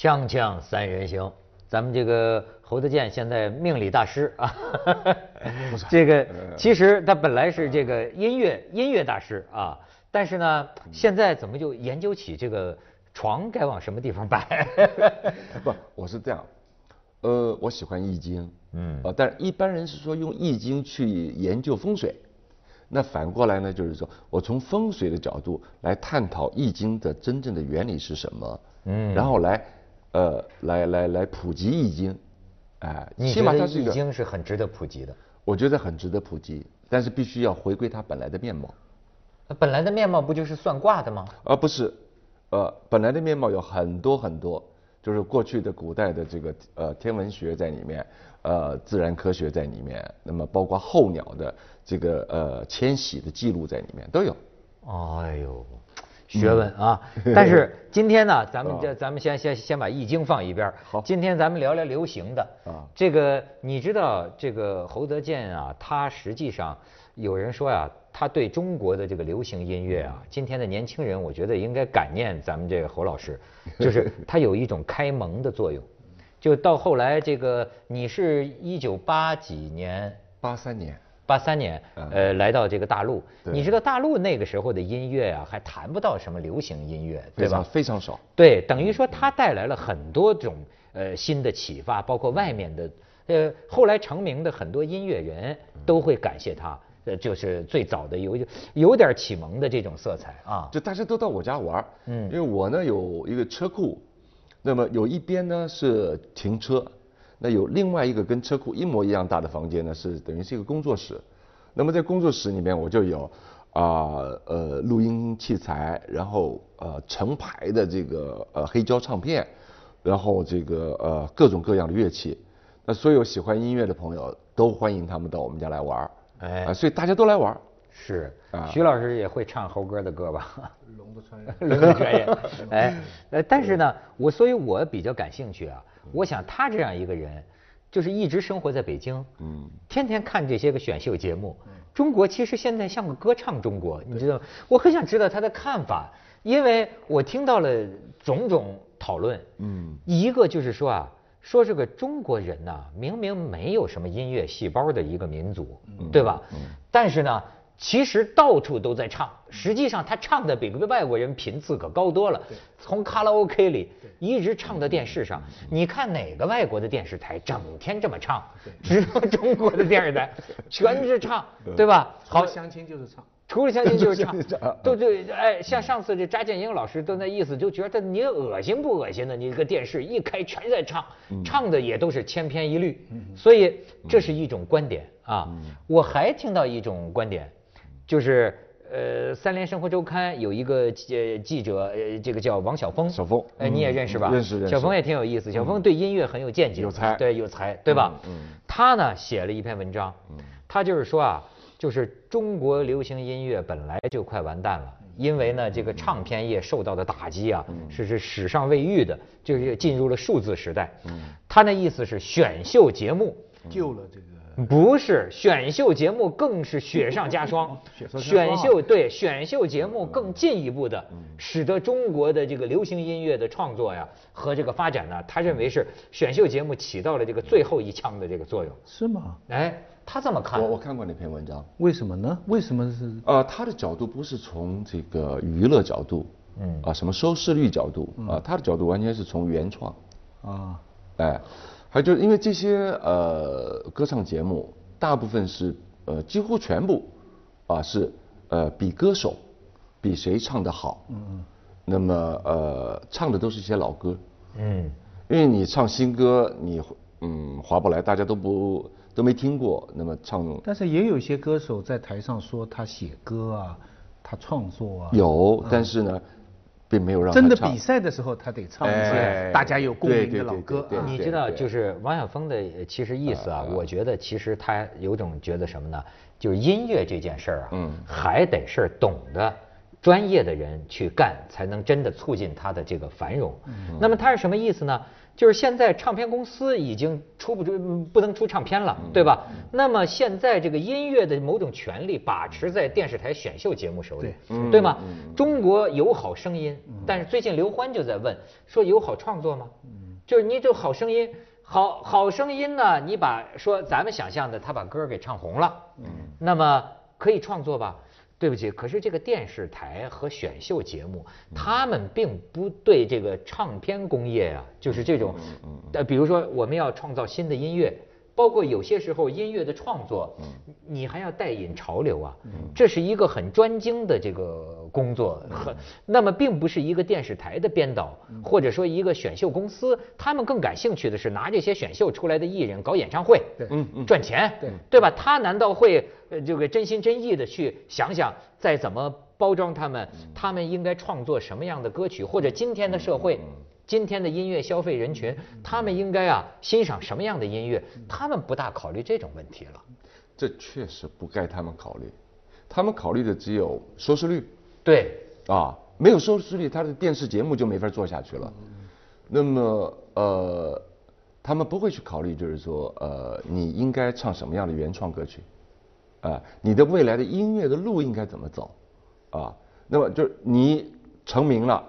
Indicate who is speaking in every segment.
Speaker 1: 锵锵三人行，咱们这个侯德健现在命理大师啊，这个其实他本来是这个音乐音乐大师啊，但是呢，现在怎么就研究起这个床该往什么地方摆？
Speaker 2: 不，我是这样，呃，我喜欢易经，嗯，啊，但是一般人是说用易经去研究风水，那反过来呢，就是说我从风水的角度来探讨易经的真正的原理是什么，嗯，然后来，呃，来来来普及易经，哎，
Speaker 1: 你觉得易经是很值得普及的？
Speaker 2: 我觉得很值得普及，但是必须要回归它本来的面貌。
Speaker 1: 本来的面貌不就是算卦的吗？
Speaker 2: 而不是，呃，本来的面貌有很多很多，就是过去的古代的这个呃天文学在里面，呃自然科学在里面，那么包括候鸟的这个呃迁徙的记录在里面都有。
Speaker 1: 哎呦，学问啊！但是 今天呢，咱们这咱们先先先把易经放一边。
Speaker 2: 好，
Speaker 1: 今天咱们聊聊流行的啊。这个你知道这个侯德健啊，他实际上有人说呀。他对中国的这个流行音乐啊，今天的年轻人，我觉得应该感念咱们这个侯老师，就是他有一种开蒙的作用。就到后来，这个你是一九八几年？
Speaker 2: 八三年。
Speaker 1: 八三年，呃，来到这个大陆。你知道大陆那个时候的音乐啊，还谈不到什么流行音乐，对吧？
Speaker 2: 非常少。
Speaker 1: 对，等于说他带来了很多种呃新的启发，包括外面的呃后来成名的很多音乐人都会感谢他。呃，就是最早的有有点启蒙的这种色彩啊，
Speaker 2: 就大家都到我家玩嗯，因为我呢有一个车库，那么有一边呢是停车，那有另外一个跟车库一模一样大的房间呢是等于是一个工作室，那么在工作室里面我就有啊呃录音器材，然后呃成排的这个呃黑胶唱片，然后这个呃各种各样的乐器，那所有喜欢音乐的朋友都欢迎他们到我们家来玩儿哎，所以大家都来玩儿
Speaker 1: 是，徐老师也会唱猴哥的歌
Speaker 3: 吧？龙的传人，
Speaker 1: 龙的传人。哎，呃，但是呢，我所以，我比较感兴趣啊。我想他这样一个人，就是一直生活在北京，嗯，天天看这些个选秀节目。中国其实现在像个歌唱中国，你知道吗？我很想知道他的看法，因为我听到了种种讨论。嗯，一个就是说啊。说这个中国人呐，明明没有什么音乐细胞的一个民族，对吧？但是呢，其实到处都在唱。实际上，他唱的比外国人频次可高多了。从卡拉 OK 里一直唱到电视上，你看哪个外国的电视台整天这么唱？只有中国的电视台 全是唱，对吧？
Speaker 3: 好，相亲就是唱。
Speaker 1: 除了相亲就是唱，都对哎，像上次这扎建英老师都那意思，就觉得你恶心不恶心的？你这个电视一开全在唱，唱的也都是千篇一律，所以这是一种观点啊。我还听到一种观点，就是呃，《三联生活周刊》有一个呃记者，呃，这个叫王晓峰，
Speaker 2: 小峰，
Speaker 1: 哎，你也认识吧？
Speaker 2: 认识认识。
Speaker 1: 小峰也挺有意思，小峰对音乐很有见解，
Speaker 2: 有才，
Speaker 1: 对有才，对吧？嗯。他呢写了一篇文章，他就是说啊。就是中国流行音乐本来就快完蛋了，因为呢，这个唱片业受到的打击啊，是是史上未遇的，就是进入了数字时代。他那意思是选秀节目
Speaker 3: 救了这个，
Speaker 1: 不是选秀节目更是雪上加霜。选秀对选秀节目更进一步的，使得中国的这个流行音乐的创作呀和这个发展呢，他认为是选秀节目起到了这个最后一枪的这个作用。
Speaker 3: 是吗？
Speaker 1: 哎。他这么看，
Speaker 2: 我我看过那篇文章。
Speaker 3: 为什么呢？为什么是？
Speaker 2: 呃，他的角度不是从这个娱乐角度，嗯，啊，什么收视率角度，啊，他的角度完全是从原创，啊，哎，还就因为这些呃歌唱节目，大部分是呃几乎全部，啊是呃比歌手，比谁唱得好，嗯，那么呃唱的都是一些老歌，嗯，因为你唱新歌，你嗯划不来，大家都不。都没听过，那么唱。
Speaker 3: 但是也有些歌手在台上说他写歌啊，他创作啊。
Speaker 2: 有，但是呢，并没有让。
Speaker 3: 真的比赛的时候，他得唱一些大家有共鸣的老歌。
Speaker 1: 你知道，就是王晓峰的其实意思啊，我觉得其实他有种觉得什么呢？就是音乐这件事儿啊，嗯，还得是懂得专业的人去干，才能真的促进他的这个繁荣。那么他是什么意思呢？就是现在唱片公司已经出不出不能出唱片了，对吧？那么现在这个音乐的某种权利把持在电视台选秀节目手里，对吗？中国有好声音，但是最近刘欢就在问说有好创作吗？就是你这好声音，好好声音呢？你把说咱们想象的他把歌给唱红了，那么可以创作吧？对不起，可是这个电视台和选秀节目，他们并不对这个唱片工业啊，就是这种，呃，比如说我们要创造新的音乐。包括有些时候音乐的创作，你还要带引潮流啊，这是一个很专精的这个工作，很那么并不是一个电视台的编导或者说一个选秀公司，他们更感兴趣的是拿这些选秀出来的艺人搞演唱会，嗯嗯，赚钱，对对吧？他难道会这个真心真意的去想想再怎么包装他们？他们应该创作什么样的歌曲？或者今天的社会？今天的音乐消费人群，他们应该啊欣赏什么样的音乐？他们不大考虑这种问题了。
Speaker 2: 这确实不该他们考虑，他们考虑的只有收视率。
Speaker 1: 对。
Speaker 2: 啊，没有收视率，他的电视节目就没法做下去了。那么呃，他们不会去考虑，就是说呃，你应该唱什么样的原创歌曲？啊，你的未来的音乐的路应该怎么走？啊，那么就是你成名了。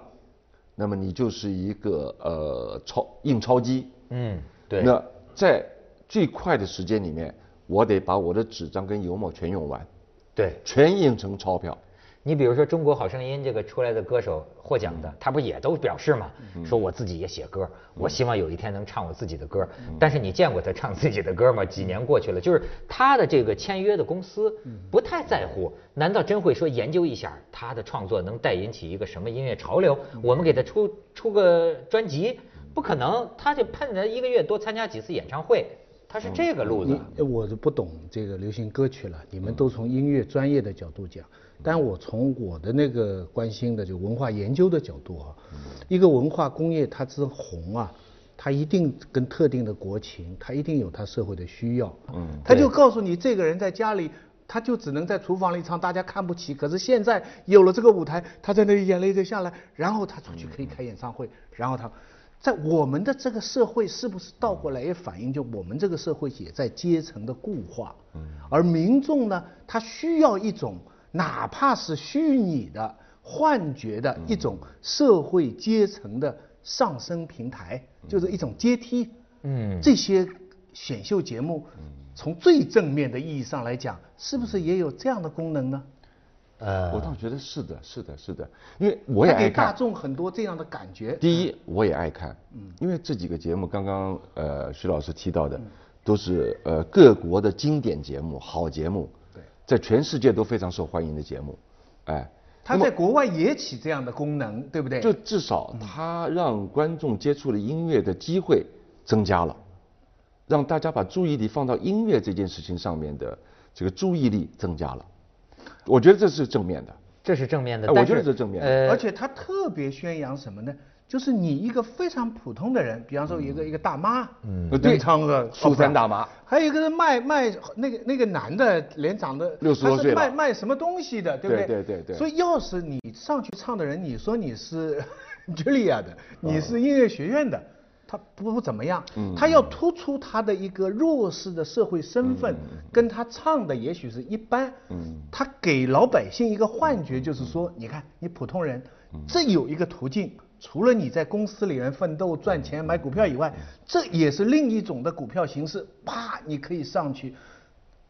Speaker 2: 那么你就是一个呃钞印钞机，
Speaker 1: 嗯，对。
Speaker 2: 那在最快的时间里面，我得把我的纸张跟油墨全用完，
Speaker 1: 对，
Speaker 2: 全印成钞票。
Speaker 1: 你比如说《中国好声音》这个出来的歌手获奖的，他不也都表示吗，说我自己也写歌，我希望有一天能唱我自己的歌。但是你见过他唱自己的歌吗？几年过去了，就是他的这个签约的公司不太在乎。难道真会说研究一下他的创作能带引起一个什么音乐潮流？我们给他出出个专辑，不可能。他就盼着一个月多参加几次演唱会，他是这个路子。
Speaker 3: 我就不懂这个流行歌曲了。你们都从音乐专业的角度讲。但我从我的那个关心的就文化研究的角度啊，一个文化工业它之红啊，它一定跟特定的国情，它一定有它社会的需要。嗯，他就告诉你，这个人在家里，他就只能在厨房里唱，大家看不起。可是现在有了这个舞台，他在那里眼泪就下来，然后他出去可以开演唱会，然后他，在我们的这个社会，是不是倒过来也反映就我们这个社会也在阶层的固化？嗯，而民众呢，他需要一种。哪怕是虚拟的幻觉的一种社会阶层的上升平台，就是一种阶梯。嗯，这些选秀节目，从最正面的意义上来讲，是不是也有这样的功能呢？
Speaker 2: 呃，我倒觉得是的，是的，是的，因为我也爱
Speaker 3: 看。给大众很多这样的感觉。
Speaker 2: 第一，我也爱看，嗯，因为这几个节目刚刚呃徐老师提到的，都是呃各国的经典节目，好节目。对在全世界都非常受欢迎的节目，哎，
Speaker 3: 它在国外也起这样的功能，对不对？
Speaker 2: 就至少它让观众接触了音乐的机会增加了，让大家把注意力放到音乐这件事情上面的这个注意力增加了，我觉得这是正面的，
Speaker 1: 这是正面的，
Speaker 2: 我觉得是正面的，
Speaker 3: 而且他特别宣扬什么呢？就是你一个非常普通的人，比方说一个一个大妈，嗯，
Speaker 2: 对，
Speaker 3: 唱个
Speaker 2: 苏三大妈，
Speaker 3: 还有一个是卖卖那个那个男的，脸长得
Speaker 2: 六十多岁
Speaker 3: 卖卖什么东西的，对不对？
Speaker 2: 对对对。
Speaker 3: 所以要是你上去唱的人，你说你是 Julia 的，你是音乐学院的，他不不怎么样，他要突出他的一个弱势的社会身份，跟他唱的也许是一般，嗯，他给老百姓一个幻觉，就是说，你看你普通人，这有一个途径。除了你在公司里面奋斗赚钱买股票以外，这也是另一种的股票形式。啪，你可以上去，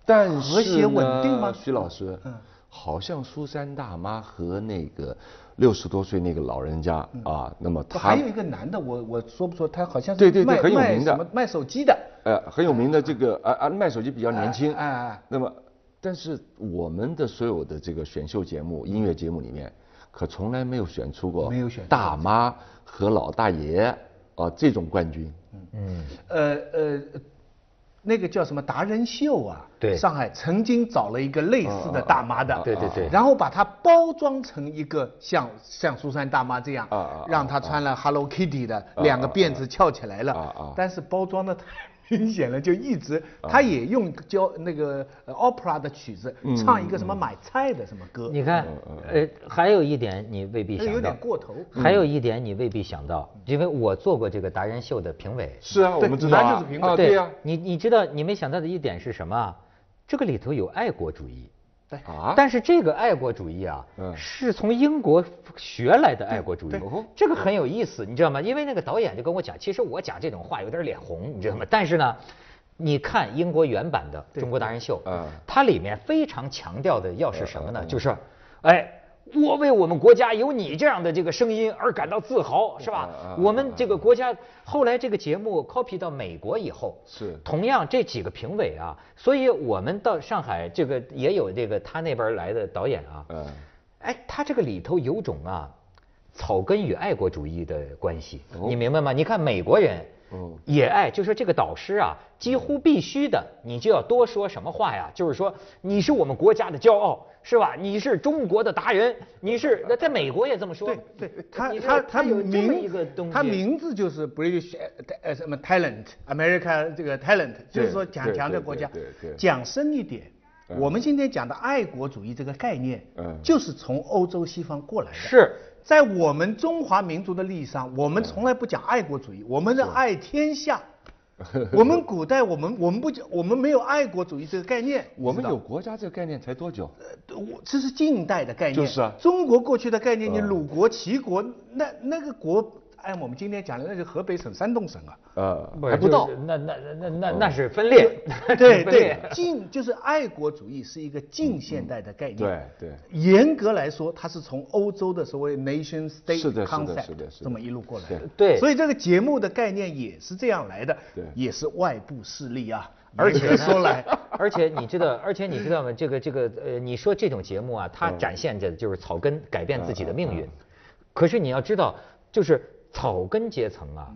Speaker 2: 但和谐稳定吗？徐老师，嗯，好像苏三大妈和那个六十多岁那个老人家啊，那么他
Speaker 3: 还有一个男的，我我说不说？他好像是
Speaker 2: 对对对，很有名的，
Speaker 3: 卖手机的，
Speaker 2: 呃，很有名的这个啊啊，卖手机比较年轻，哎哎，那么但是我们的所有的这个选秀节目、音乐节目里面。可从来没有选出过没有选大妈和老大爷啊这种冠军。
Speaker 3: 嗯嗯呃呃，那个叫什么达人秀啊？
Speaker 1: 对，
Speaker 3: 上海曾经找了一个类似的大妈的，
Speaker 1: 对对对，
Speaker 3: 然后把它包装成一个像像苏珊大妈这样，让她穿了 Hello Kitty 的两个辫子翘起来了，但是包装的太。明显了，就一直他也用教那个 opera 的曲子唱一个什么买菜的什么歌。
Speaker 1: 你看，呃，还有一点你未必想到，
Speaker 3: 有点过头。
Speaker 1: 还有一点你未必想到，因为我做过这个达人秀的评委。
Speaker 2: 是啊，我们知道
Speaker 3: 啊，就是评委。
Speaker 1: 对呀，你你知道你没想到的一点是什么？这个里头有爱国主义。
Speaker 3: 对
Speaker 1: 啊，但是这个爱国主义啊，是从英国学来的爱国主义，这个很有意思，你知道吗？因为那个导演就跟我讲，其实我讲这种话有点脸红，你知道吗？但是呢，你看英国原版的《中国达人秀》，它里面非常强调的要是什么呢？就是，哎。我为我们国家有你这样的这个声音而感到自豪，是吧？我们这个国家后来这个节目 copy 到美国以后，
Speaker 2: 是
Speaker 1: 同样这几个评委啊，所以我们到上海这个也有这个他那边来的导演啊，嗯，哎，他这个里头有种啊草根与爱国主义的关系，你明白吗？你看美国人。也爱，就说这个导师啊，几乎必须的，你就要多说什么话呀？就是说，你是我们国家的骄傲，是吧？你是中国的达人，你是在美国也这么说。
Speaker 3: 对对，他他他有名他名字就是 British 呃什么 Talent，America 这个 Talent，就是说讲强调国家。讲深一点，我们今天讲的爱国主义这个概念，嗯就是从欧洲西方过来的。
Speaker 1: 是。
Speaker 3: 在我们中华民族的利益上，我们从来不讲爱国主义，我们是爱天下。我们古代，我们我们不讲，我们没有爱国主义这个概念。
Speaker 2: 我们有国家这个概念才多久？
Speaker 3: 呃，我这是近代的概念。
Speaker 2: 就是啊。
Speaker 3: 中国过去的概念，你鲁国、齐国，那那个国。按我们今天讲的，那是河北省、山东省啊，
Speaker 2: 呃，还不到，
Speaker 1: 那那那那那是分裂，
Speaker 3: 对对，近就是爱国主义是一个近现代的概念，
Speaker 2: 对对，
Speaker 3: 严格来说，它是从欧洲的所谓 nation state concept 这么一路过来的，
Speaker 1: 对，
Speaker 3: 所以这个节目的概念也是这样来的，对，也是外部势力啊，而且说来，
Speaker 1: 而且你知道，而且你知道吗？这个这个呃，你说这种节目啊，它展现着就是草根改变自己的命运，可是你要知道，就是。草根阶层啊，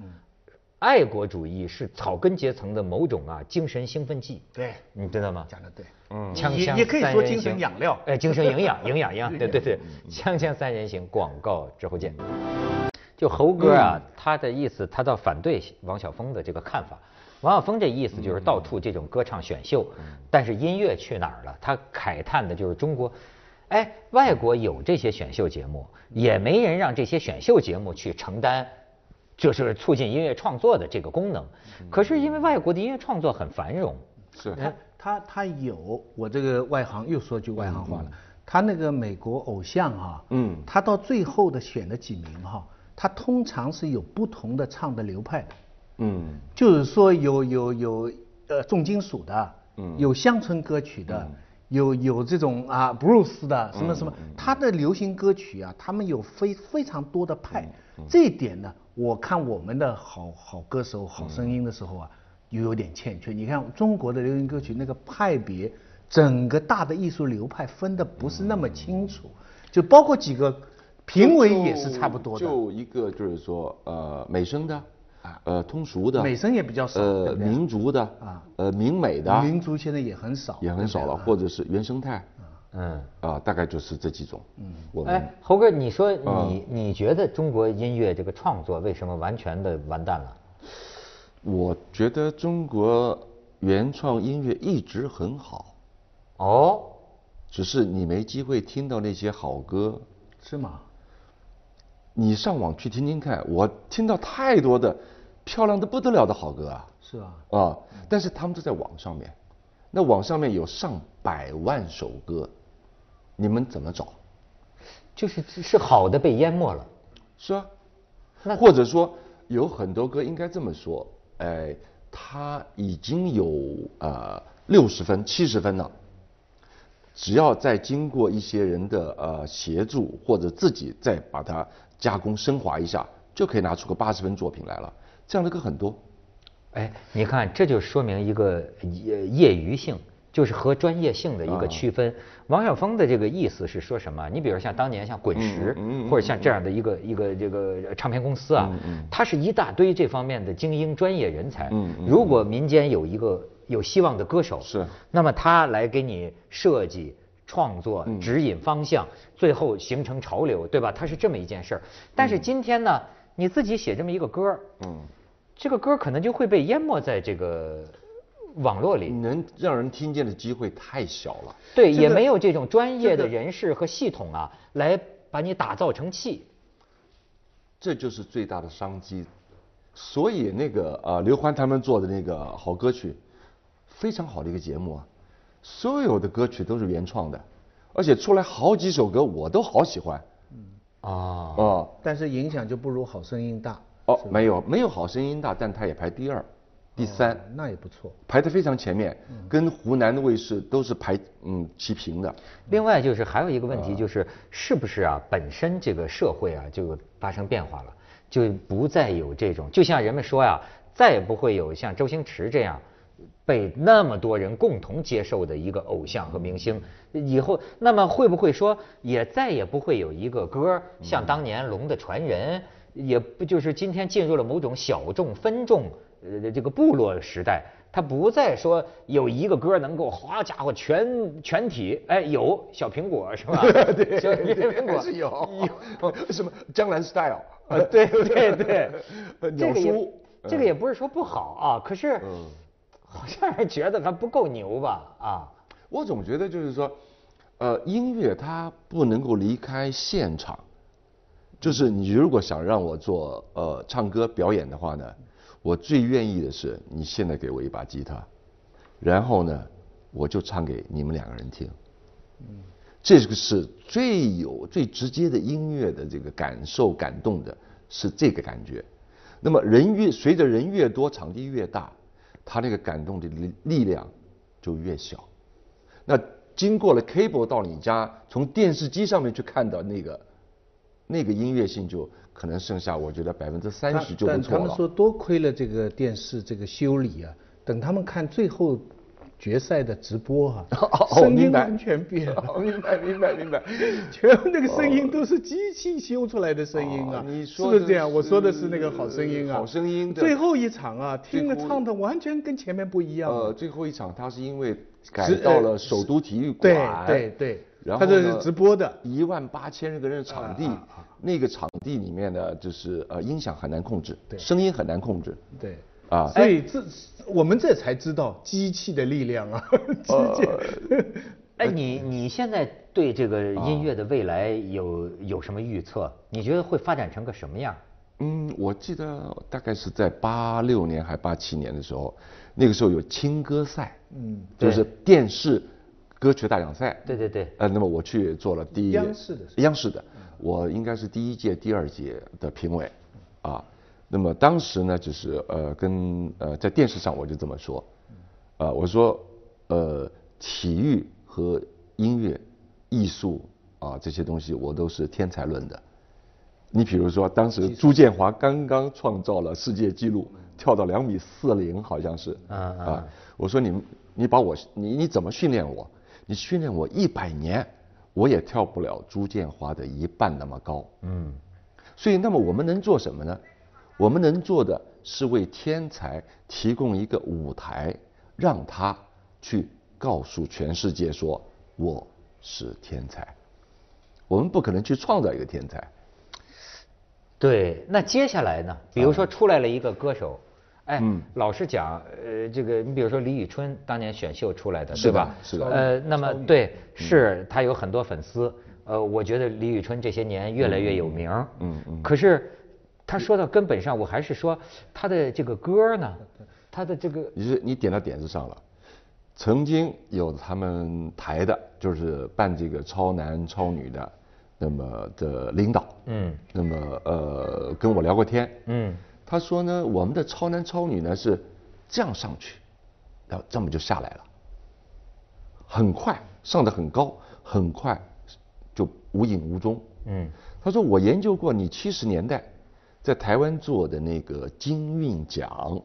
Speaker 1: 爱国主义是草根阶层的某种啊精神兴奋剂。
Speaker 3: 对，
Speaker 1: 你知道吗？
Speaker 3: 讲的对。
Speaker 1: 嗯。锵
Speaker 3: 锵也可以说精神养料。
Speaker 1: 哎，精神营养，营养 营养。对对对。锵锵三人行，广告之后见。就猴哥啊，他的意思，他倒反对王晓峰的这个看法。王晓峰这意思就是到处这种歌唱选秀，但是音乐去哪儿了？他慨叹的就是中国。哎，外国有这些选秀节目，也没人让这些选秀节目去承担，就是促进音乐创作的这个功能。可是因为外国的音乐创作很繁荣，
Speaker 2: 是。
Speaker 3: 他他他有我这个外行又说句外行话了，他那个美国偶像啊，嗯，他到最后的选的几名哈，他通常是有不同的唱的流派的，嗯，就是说有有有呃重金属的，嗯，有乡村歌曲的。有有这种啊，布鲁斯的什么什么，他的流行歌曲啊，他们有非非常多的派。这一点呢，我看我们的好好歌手、好声音的时候啊，又有点欠缺。你看中国的流行歌曲那个派别，整个大的艺术流派分的不是那么清楚，就包括几个评委也是差不多
Speaker 2: 的。就一个就是说，呃，美声的。呃，通俗的
Speaker 3: 美声也比较少，呃，
Speaker 2: 民族的啊，呃，民美的
Speaker 3: 民族现在也很少，
Speaker 2: 也很少了，或者是原生态，嗯，啊，大概就是这几种。嗯，
Speaker 1: 我哎，猴哥，你说你你觉得中国音乐这个创作为什么完全的完蛋了？
Speaker 2: 我觉得中国原创音乐一直很好，哦，只是你没机会听到那些好歌，
Speaker 3: 是吗？
Speaker 2: 你上网去听听看，我听到太多的。漂亮的不得了的好歌啊！
Speaker 3: 是啊，
Speaker 2: 啊，但是他们都在网上面，那网上面有上百万首歌，你们怎么找？
Speaker 1: 就是是好的被淹没了，
Speaker 2: 是啊，或者说有很多歌应该这么说，哎，他已经有呃六十分、七十分了，只要再经过一些人的呃协助或者自己再把它加工升华一下，就可以拿出个八十分作品来了。这样的歌很多，
Speaker 1: 哎，你看，这就说明一个业业余性，就是和专业性的一个区分。王晓峰的这个意思是说什么？你比如像当年像滚石，或者像这样的一个一个这个唱片公司啊，它是一大堆这方面的精英专业人才。如果民间有一个有希望的歌手，
Speaker 2: 是，
Speaker 1: 那么他来给你设计、创作、指引方向，最后形成潮流，对吧？它是这么一件事儿。但是今天呢，你自己写这么一个歌，嗯。这个歌可能就会被淹没在这个网络里，
Speaker 2: 能让人听见的机会太小了。
Speaker 1: 对，也没有这种专业的人士和系统啊，来把你打造成器。
Speaker 2: 这就是最大的商机。所以那个呃，刘欢他们做的那个好歌曲，非常好的一个节目啊，所有的歌曲都是原创的，而且出来好几首歌我都好喜欢。嗯
Speaker 3: 啊哦，但是影响就不如《好声音》大。
Speaker 2: 哦，没有没有《好声音》大，但它也排第二、第三，
Speaker 3: 那也不错，
Speaker 2: 排得非常前面，跟湖南的卫视都是排嗯齐平的。
Speaker 1: 另外就是还有一个问题就是，是不是啊？本身这个社会啊就发生变化了。就不再有这种，就像人们说呀，再也不会有像周星驰这样被那么多人共同接受的一个偶像和明星。以后，那么会不会说，也再也不会有一个歌像当年《龙的传人》，也不就是今天进入了某种小众分众呃这个部落时代。他不再说有一个歌能够，好家伙，全全体，哎，有小苹果是吧？
Speaker 2: 对，小苹果 是有，有什么江南 style
Speaker 1: 啊？对对对，这个也这个也不是说不好啊，可是好像还觉得还不够牛吧？啊，
Speaker 2: 我总觉得就是说，呃，音乐它不能够离开现场，就是你如果想让我做呃唱歌表演的话呢？我最愿意的是，你现在给我一把吉他，然后呢，我就唱给你们两个人听。嗯，这个是最有、最直接的音乐的这个感受、感动的，是这个感觉。那么人越随着人越多，场地越大，他那个感动的力力量就越小。那经过了 cable 到你家，从电视机上面去看到那个那个音乐性就。可能剩下我觉得百分之三十就不错
Speaker 3: 了。但他们说多亏了这个电视这个修理啊，等他们看最后决赛的直播哈，声音完全变了。
Speaker 2: 明白明白明白，
Speaker 3: 全部那个声音都是机器修出来的声音啊。你说是不是这样？我说的是那个好声音啊。
Speaker 2: 好声音。
Speaker 3: 最后一场啊，听的唱的完全跟前面不一样。呃，
Speaker 2: 最后一场他是因为改到了首都体育
Speaker 3: 馆。对对对。
Speaker 2: 然后
Speaker 3: 他这是直播的，
Speaker 2: 一万八千个人的场地。那个场地里面呢，就是呃音响很难控制，对，声音很难控制，
Speaker 3: 对，啊，所以这我们这才知道机器的力量啊，机器。
Speaker 1: 哎，你你现在对这个音乐的未来有有什么预测？你觉得会发展成个什么样？
Speaker 2: 嗯，我记得大概是在八六年还八七年的时候，那个时候有青歌赛，嗯，就是电视歌曲大奖赛，
Speaker 1: 对对对，
Speaker 2: 呃，那么我去做了第一
Speaker 3: 央视的，
Speaker 2: 央视的。我应该是第一届、第二届的评委，啊，那么当时呢，就是呃，跟呃，在电视上我就这么说，啊，我说，呃，体育和音乐、艺术啊这些东西，我都是天才论的。你比如说，当时朱建华刚刚创造了世界纪录，跳到两米四零，好像是，啊。啊，我说你你把我你你怎么训练我？你训练我一百年。我也跳不了朱建华的一半那么高，嗯，所以那么我们能做什么呢？我们能做的是为天才提供一个舞台，让他去告诉全世界说我是天才。我们不可能去创造一个天才。
Speaker 1: 对，那接下来呢？比如说出来了一个歌手。哎，老实讲，呃，这个你比如说李宇春当年选秀出来的，对吧？
Speaker 2: 是的。
Speaker 1: 呃，那么对，是他有很多粉丝。呃，我觉得李宇春这些年越来越有名。嗯嗯。可是他说到根本上，我还是说他的这个歌呢，他的这个。
Speaker 2: 你是你点到点子上了。曾经有他们台的，就是办这个超男超女的，那么的领导。嗯。那么呃，跟我聊过天。嗯。他说呢，我们的超男超女呢是这样上去，然后这么就下来了，很快上的很高，很快就无影无踪。嗯，他说我研究过你七十年代在台湾做的那个金韵奖，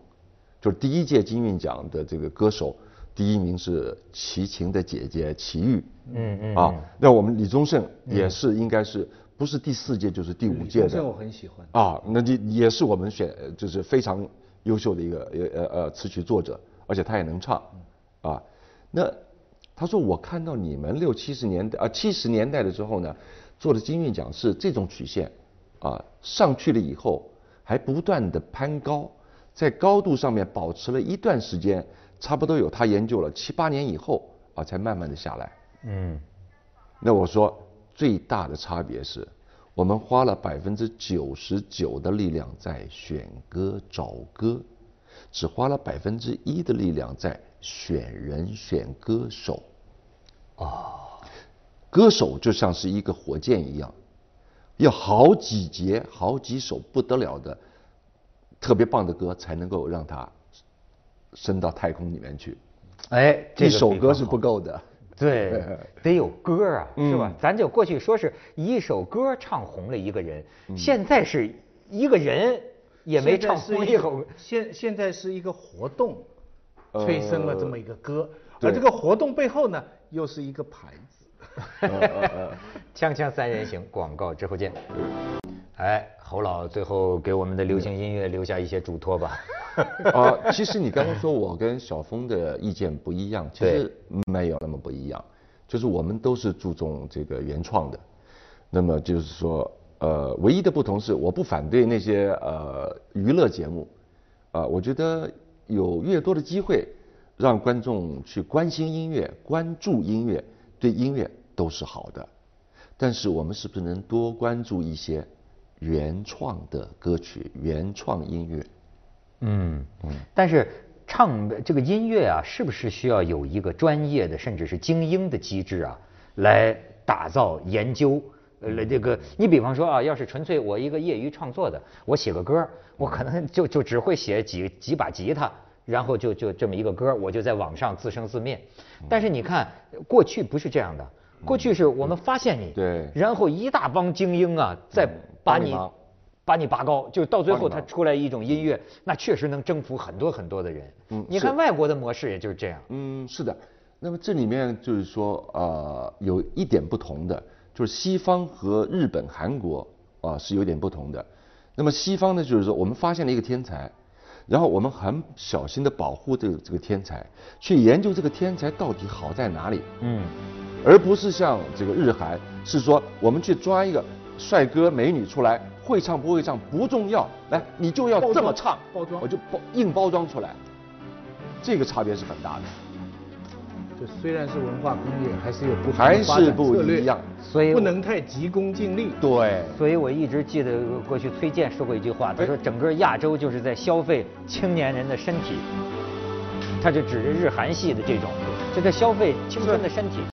Speaker 2: 就是第一届金韵奖的这个歌手，第一名是齐秦的姐姐齐豫。嗯嗯。啊，那我们李宗盛也是应该是。不是第四届就是第五届的，
Speaker 3: 这我很喜欢。
Speaker 2: 啊，那就也是我们选，就是非常优秀的一个呃呃呃词曲作者，而且他也能唱，啊，那他说我看到你们六七十年代啊七十年代的时候呢，做的金韵奖是这种曲线，啊上去了以后还不断的攀高，在高度上面保持了一段时间，差不多有他研究了七八年以后啊，才慢慢的下来。嗯，那我说最大的差别是，我们花了百分之九十九的力量在选歌找歌，只花了百分之一的力量在选人选歌手。哦，歌手就像是一个火箭一样，要好几节、好几首不得了的。特别棒的歌才能够让它升到太空里面去，
Speaker 1: 哎，
Speaker 2: 一首歌是不够的，
Speaker 1: 对，得有歌啊，是吧？咱就过去说是一首歌唱红了一个人，现在是一个人也没唱红一首，
Speaker 3: 现现在是一个活动催生了这么一个歌，而这个活动背后呢，又是一个牌子，
Speaker 1: 锵锵三人行，广告之后见。哎，侯老最后给我们的流行音乐留下一些嘱托吧。
Speaker 2: 啊，其实你刚刚说我跟小峰的意见不一样，其实没有那么不一样，就是我们都是注重这个原创的。那么就是说，呃，唯一的不同是，我不反对那些呃娱乐节目，啊，我觉得有越多的机会让观众去关心音乐、关注音乐，对音乐都是好的。但是我们是不是能多关注一些？原创的歌曲，原创音乐，
Speaker 1: 嗯。嗯，但是唱这个音乐啊，是不是需要有一个专业的，甚至是精英的机制啊，来打造研究？呃，这个你比方说啊，要是纯粹我一个业余创作的，我写个歌，我可能就就只会写几几把吉他，然后就就这么一个歌，我就在网上自生自灭。但是你看，过去不是这样的，过去是我们发现你，
Speaker 2: 对，
Speaker 1: 然后一大帮精英啊，再。把你把你拔高，就到最后他出来一种音乐，那确实能征服很多很多的人。嗯，你看外国的模式也就是这样。
Speaker 2: 嗯，是的。那么这里面就是说，呃，有一点不同的，就是西方和日本、韩国啊是有点不同的。那么西方呢，就是说我们发现了一个天才，然后我们很小心的保护这个这个天才，去研究这个天才到底好在哪里。嗯，而不是像这个日韩，是说我们去抓一个。帅哥美女出来，会唱不会唱不重要，来你就要这么唱，
Speaker 3: 包装
Speaker 2: 我就包硬包装出来，这个差别是很大的。
Speaker 3: 就虽然是文化工业，还是有不
Speaker 2: 还是不一样，
Speaker 1: 所以
Speaker 3: 不能太急功近利。
Speaker 2: 对，
Speaker 1: 所以我一直记得过去崔健说过一句话，他说整个亚洲就是在消费青年人的身体，他就指着日韩系的这种，就在消费青春的身体。